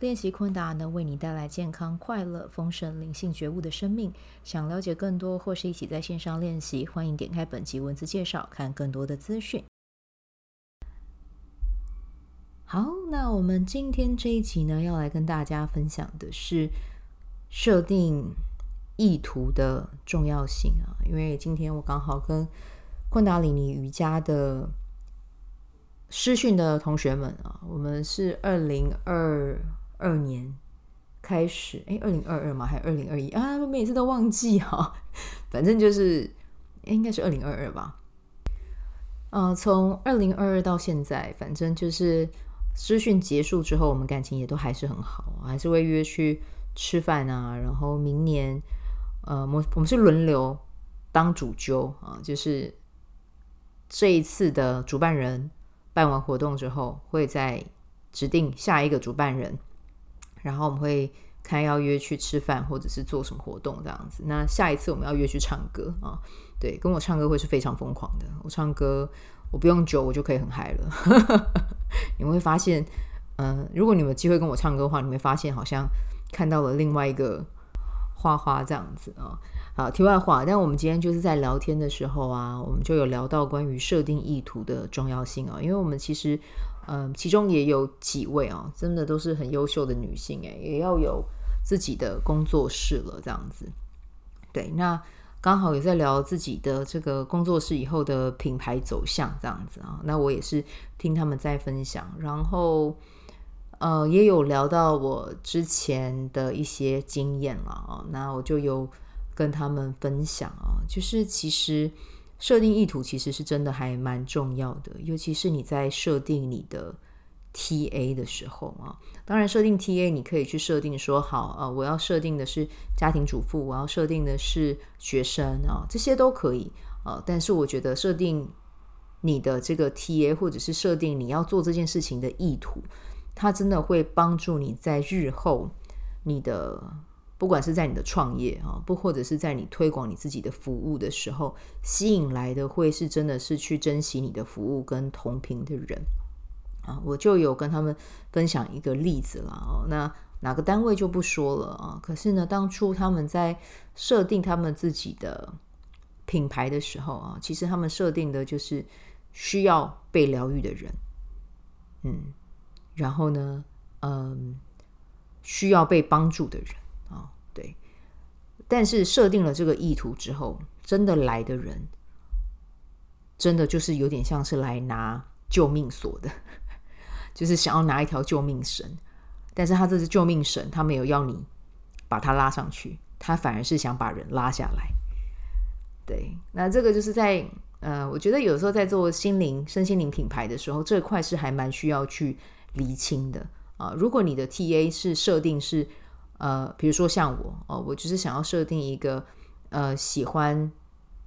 练习昆达能为你带来健康、快乐、丰盛、灵性觉悟的生命。想了解更多或是一起在线上练习，欢迎点开本集文字介绍，看更多的资讯。好，那我们今天这一集呢，要来跟大家分享的是设定意图的重要性啊。因为今天我刚好跟昆达里尼瑜伽的师训的同学们啊，我们是二零二。二年开始，哎，二零二二吗？还是二零二一啊？我每次都忘记哈。反正就是，应该是二零二二吧。呃，从二零二二到现在，反正就是资讯结束之后，我们感情也都还是很好，还是会约去吃饭啊。然后明年，呃，我我们是轮流当主揪啊，就是这一次的主办人办完活动之后，会再指定下一个主办人。然后我们会看要约去吃饭，或者是做什么活动这样子。那下一次我们要约去唱歌啊，对，跟我唱歌会是非常疯狂的。我唱歌我不用酒，我就可以很嗨了。你会发现，嗯、如果你有机会跟我唱歌的话，你会发现好像看到了另外一个花花这样子啊。好，题外话，但我们今天就是在聊天的时候啊，我们就有聊到关于设定意图的重要性啊，因为我们其实。嗯，其中也有几位啊，真的都是很优秀的女性诶，也要有自己的工作室了，这样子。对，那刚好也在聊自己的这个工作室以后的品牌走向，这样子啊。那我也是听他们在分享，然后呃，也有聊到我之前的一些经验了啊。那我就有跟他们分享啊，就是其实。设定意图其实是真的还蛮重要的，尤其是你在设定你的 TA 的时候啊。当然，设定 TA 你可以去设定说好，呃，我要设定的是家庭主妇，我要设定的是学生啊，这些都可以啊。但是我觉得设定你的这个 TA，或者是设定你要做这件事情的意图，它真的会帮助你在日后你的。不管是在你的创业啊，不或者是在你推广你自己的服务的时候，吸引来的会是真的是去珍惜你的服务跟同频的人啊。我就有跟他们分享一个例子了哦，那哪个单位就不说了啊。可是呢，当初他们在设定他们自己的品牌的时候啊，其实他们设定的就是需要被疗愈的人，嗯，然后呢，嗯，需要被帮助的人。哦对，但是设定了这个意图之后，真的来的人，真的就是有点像是来拿救命索的，就是想要拿一条救命绳。但是他这是救命绳，他没有要你把他拉上去，他反而是想把人拉下来。对，那这个就是在呃，我觉得有时候在做心灵、身心灵品牌的时候，这块是还蛮需要去厘清的啊、如果你的 TA 是设定是。呃，比如说像我哦，我就是想要设定一个呃，喜欢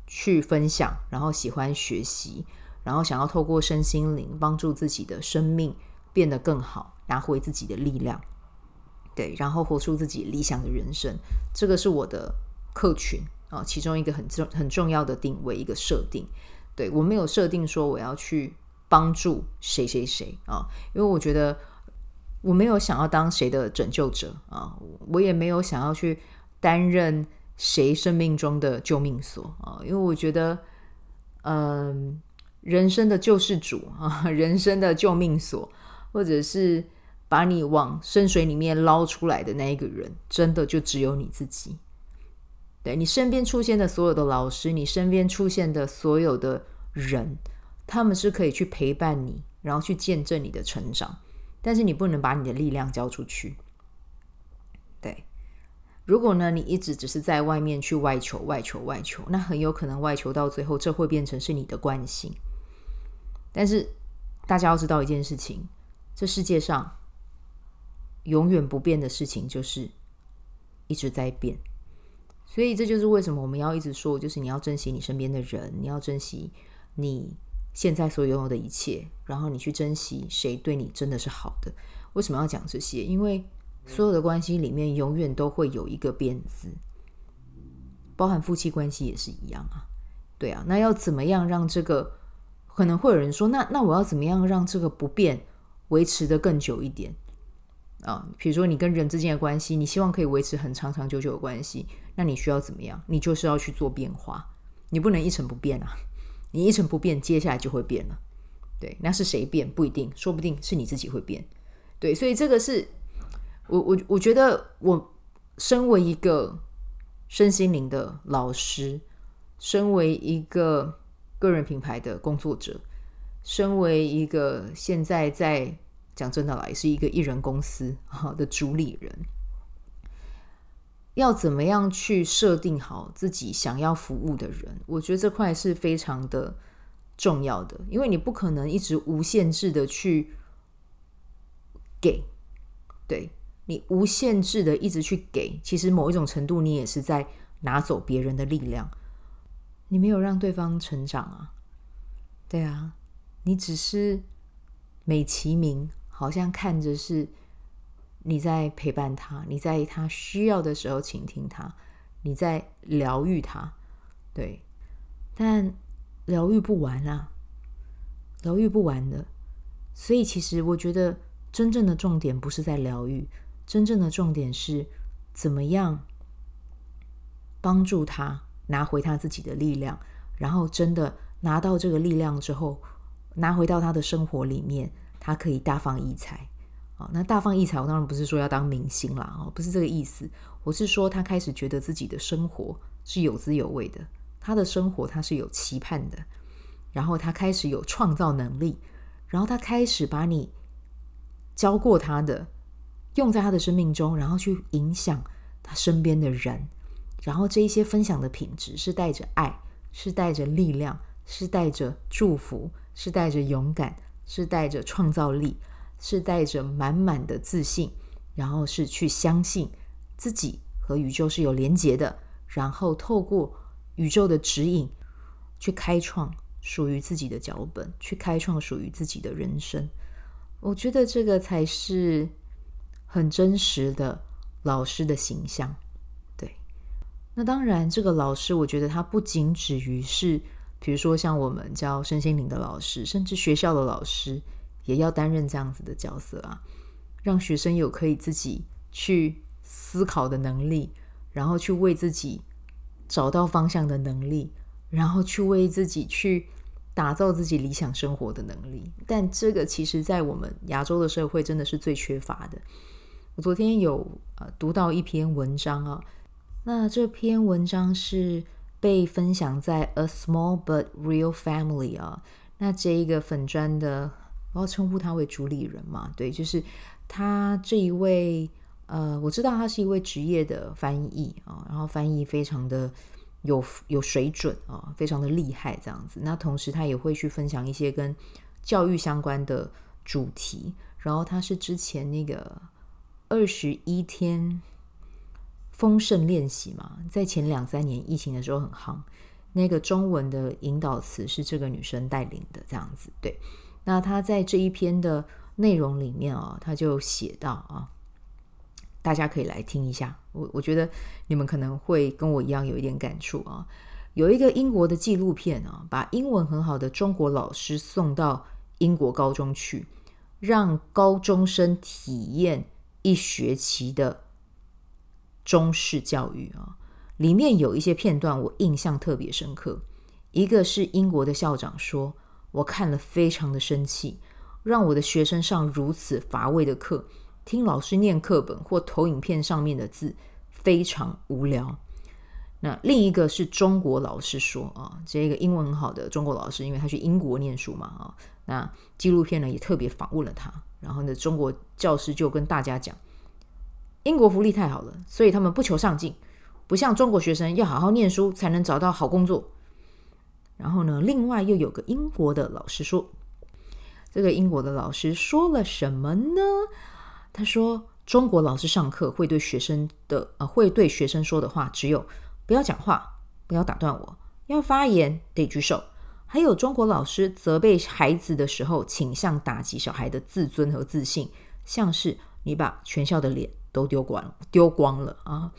去分享，然后喜欢学习，然后想要透过身心灵帮助自己的生命变得更好，拿回自己的力量，对，然后活出自己理想的人生。这个是我的客群啊，其中一个很重很重要的定位，一个设定。对，我没有设定说我要去帮助谁谁谁啊，因为我觉得。我没有想要当谁的拯救者啊，我也没有想要去担任谁生命中的救命所啊，因为我觉得，嗯、人生的救世主啊，人生的救命所，或者是把你往深水里面捞出来的那一个人，真的就只有你自己。对，你身边出现的所有的老师，你身边出现的所有的人，他们是可以去陪伴你，然后去见证你的成长。但是你不能把你的力量交出去，对。如果呢，你一直只是在外面去外求、外求、外求，那很有可能外求到最后，这会变成是你的惯性。但是大家要知道一件事情：这世界上永远不变的事情就是一直在变。所以这就是为什么我们要一直说，就是你要珍惜你身边的人，你要珍惜你现在所拥有的一切，然后你去珍惜谁对你真的是好的。为什么要讲这些？因为所有的关系里面永远都会有一个变字，包含夫妻关系也是一样啊。对啊，那要怎么样让这个？可能会有人说，那那我要怎么样让这个不变维持得更久一点啊？比如说你跟人之间的关系，你希望可以维持很长长久久的关系，那你需要怎么样？你就是要去做变化，你不能一成不变啊！你一成不变，接下来就会变了。对，那是谁变不一定，说不定是你自己会变。对，所以这个是我我我觉得，我身为一个身心灵的老师，身为一个。个人品牌的工作者，身为一个现在在讲真的来是一个艺人公司哈的主理人，要怎么样去设定好自己想要服务的人？我觉得这块是非常的重要的，因为你不可能一直无限制的去给，对，你无限制的一直去给，其实某一种程度你也是在拿走别人的力量。你没有让对方成长啊，对啊，你只是美其名，好像看着是你在陪伴他，你在他需要的时候倾听他，你在疗愈他，对，但疗愈不完啊，疗愈不完的，所以其实我觉得真正的重点不是在疗愈，真正的重点是怎么样帮助他。拿回他自己的力量，然后真的拿到这个力量之后，拿回到他的生活里面，他可以大放异彩。啊，那大放异彩，我当然不是说要当明星啦，哦，不是这个意思。我是说，他开始觉得自己的生活是有滋有味的，他的生活他是有期盼的，然后他开始有创造能力，然后他开始把你教过他的用在他的生命中，然后去影响他身边的人。然后这一些分享的品质是带着爱，是带着力量，是带着祝福，是带着勇敢，是带着创造力，是带着满满的自信，然后是去相信自己和宇宙是有连结的，然后透过宇宙的指引去开创属于自己的脚本，去开创属于自己的人生。我觉得这个才是很真实的老师的形象。对那当然，这个老师，我觉得他不仅止于是，比如说像我们教身心灵的老师，甚至学校的老师也要担任这样子的角色啊，让学生有可以自己去思考的能力，然后去为自己找到方向的能力，然后去为自己去打造自己理想生活的能力。但这个其实，在我们亚洲的社会，真的是最缺乏的。我昨天有呃读到一篇文章啊。那这篇文章是被分享在 A Small But Real Family 啊，那这一个粉砖的，我要称呼他为主理人嘛，对，就是他这一位，呃，我知道他是一位职业的翻译啊，然后翻译非常的有有水准啊，非常的厉害这样子。那同时他也会去分享一些跟教育相关的主题，然后他是之前那个二十一天。丰盛练习嘛，在前两三年疫情的时候很夯。那个中文的引导词是这个女生带领的，这样子。对，那他在这一篇的内容里面啊，他就写到啊，大家可以来听一下。我我觉得你们可能会跟我一样有一点感触啊。有一个英国的纪录片啊，把英文很好的中国老师送到英国高中去，让高中生体验一学期的。中式教育啊，里面有一些片段我印象特别深刻。一个是英国的校长说：“我看了非常的生气，让我的学生上如此乏味的课，听老师念课本或投影片上面的字，非常无聊。”那另一个是中国老师说：“啊，这个英文很好的中国老师，因为他去英国念书嘛，啊，那纪录片呢也特别访问了他，然后呢，中国教师就跟大家讲。”英国福利太好了，所以他们不求上进，不像中国学生要好好念书才能找到好工作。然后呢，另外又有个英国的老师说，这个英国的老师说了什么呢？他说，中国老师上课会对学生的呃会对学生说的话只有不要讲话，不要打断我，要发言得举手。还有中国老师责备孩子的时候，倾向打击小孩的自尊和自信，像是你把全校的脸都丢光，丢光了啊。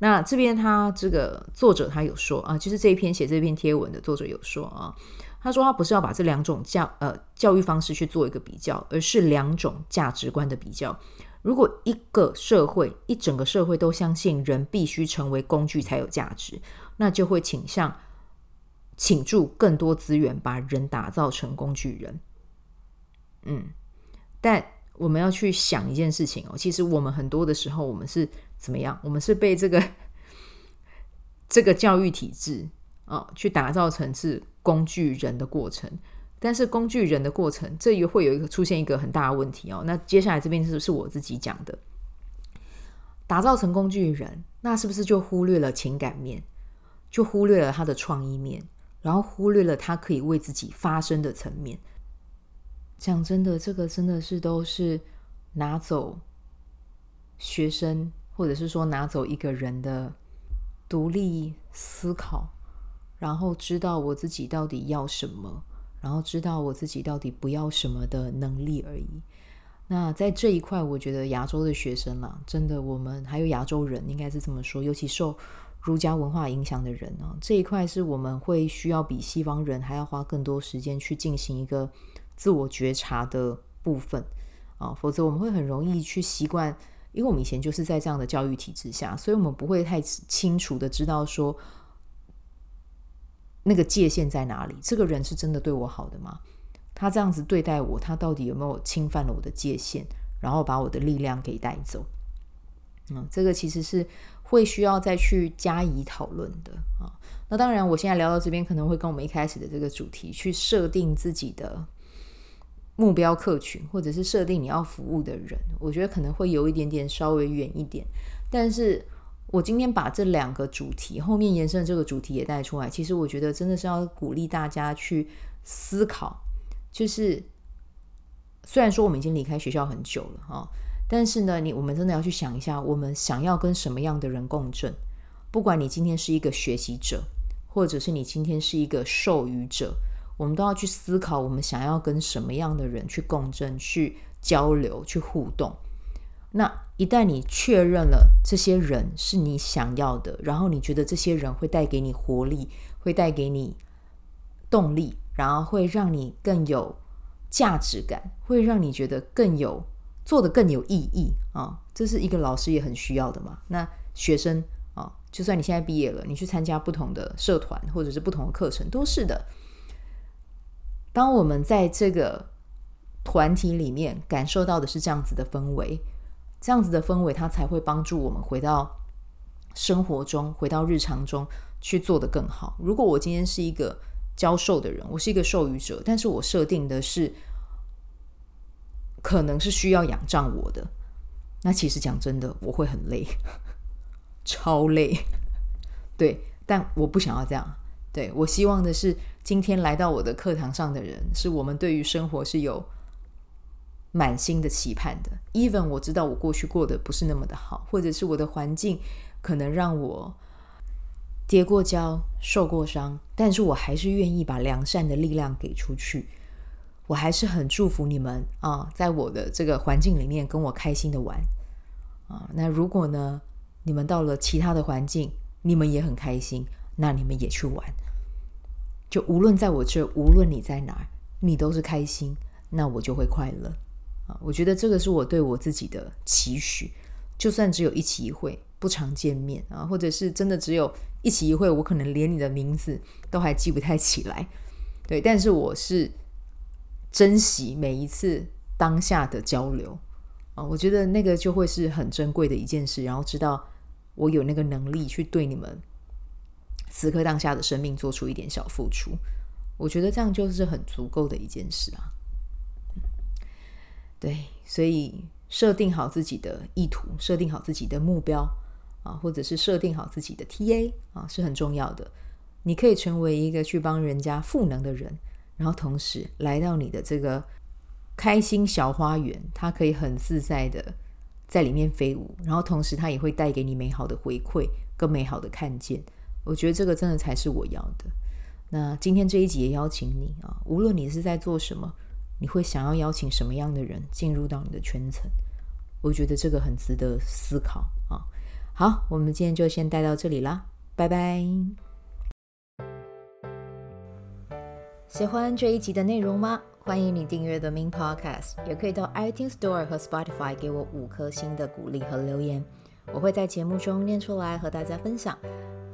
那这边他这个作者他有说啊，就是这一篇写这篇贴文的作者有说啊，他说他不是要把这两种教呃教育方式去做一个比较，而是两种价值观的比较。如果一个社会一整个社会都相信人必须成为工具才有价值，那就会倾向倾注更多资源把人打造成工具人。嗯，但我们要去想一件事情哦，其实我们很多的时候我们是。怎么样？我们是被这个 这个教育体制啊、去打造成是工具人的过程。但是工具人的过程，这也会有一个出现一个很大的问题哦。那接下来这边是是我自己讲的，打造成工具人，那是不是就忽略了情感面，就忽略了他的创意面，然后忽略了他可以为自己发声的层面？讲真的，这个真的是都是拿走学生。或者是说拿走一个人的独立思考，然后知道我自己到底要什么，然后知道我自己到底不要什么的能力而已。那在这一块，我觉得亚洲的学生啊，真的，我们还有亚洲人，应该是这么说，尤其受儒家文化影响的人啊，这一块是我们会需要比西方人还要花更多时间去进行一个自我觉察的部分啊，否则我们会很容易去习惯。因为我们以前就是在这样的教育体制下，所以我们不会太清楚的知道说那个界限在哪里。这个人是真的对我好的吗？他这样子对待我，他到底有没有侵犯了我的界限，然后把我的力量给带走？嗯，这个其实是会需要再去加以讨论的啊。那当然，我现在聊到这边，可能会跟我们一开始的这个主题去设定自己的。目标客群，或者是设定你要服务的人，我觉得可能会有一点点稍微远一点。但是我今天把这两个主题后面延伸的这个主题也带出来，其实我觉得真的是要鼓励大家去思考。就是虽然说我们已经离开学校很久了哈，但是呢，你我们真的要去想一下，我们想要跟什么样的人共振？不管你今天是一个学习者，或者是你今天是一个授予者。我们都要去思考，我们想要跟什么样的人去共振、去交流、去互动。那一旦你确认了这些人是你想要的，然后你觉得这些人会带给你活力，会带给你动力，然后会让你更有价值感，会让你觉得更有做得更有意义啊！这是一个老师也很需要的嘛。那学生啊，就算你现在毕业了，你去参加不同的社团或者是不同的课程，都是的。当我们在这个团体里面感受到的是这样子的氛围，这样子的氛围，它才会帮助我们回到生活中，回到日常中去做得更好。如果我今天是一个教授的人，我是一个授予者，但是我设定的是可能是需要仰仗我的，那其实讲真的，我会很累，超累。对，但我不想要这样。对，我希望的是，今天来到我的课堂上的人，是我们对于生活是有满心的期盼的。Even 我知道我过去过得不是那么的好，或者是我的环境可能让我跌过跤、受过伤，但是我还是愿意把良善的力量给出去。我还是很祝福你们啊，在我的这个环境里面跟我开心的玩啊。那如果呢，你们到了其他的环境，你们也很开心。那你们也去玩，就无论在我这，无论你在哪，你都是开心，那我就会快乐啊！我觉得这个是我对我自己的期许。就算只有一期一会，不常见面啊，或者是真的只有一期一会，我可能连你的名字都还记不太起来，对，但是我是珍惜每一次当下的交流啊，我觉得那个就会是很珍贵的一件事，然后知道我有那个能力去对你们。此刻当下的生命做出一点小付出，我觉得这样就是很足够的一件事啊。对，所以设定好自己的意图，设定好自己的目标啊，或者是设定好自己的 TA 啊，是很重要的。你可以成为一个去帮人家赋能的人，然后同时来到你的这个开心小花园，它可以很自在的在里面飞舞，然后同时它也会带给你美好的回馈跟美好的看见。我觉得这个真的才是我要的。那今天这一集也邀请你啊，无论你是在做什么，你会想要邀请什么样的人进入到你的圈层？我觉得这个很值得思考啊。好，我们今天就先带到这里啦，拜拜。喜欢这一集的内容吗？欢迎你订阅 The Min Podcast，也可以到 iTunes Store 和 Spotify 给我五颗星的鼓励和留言，我会在节目中念出来和大家分享。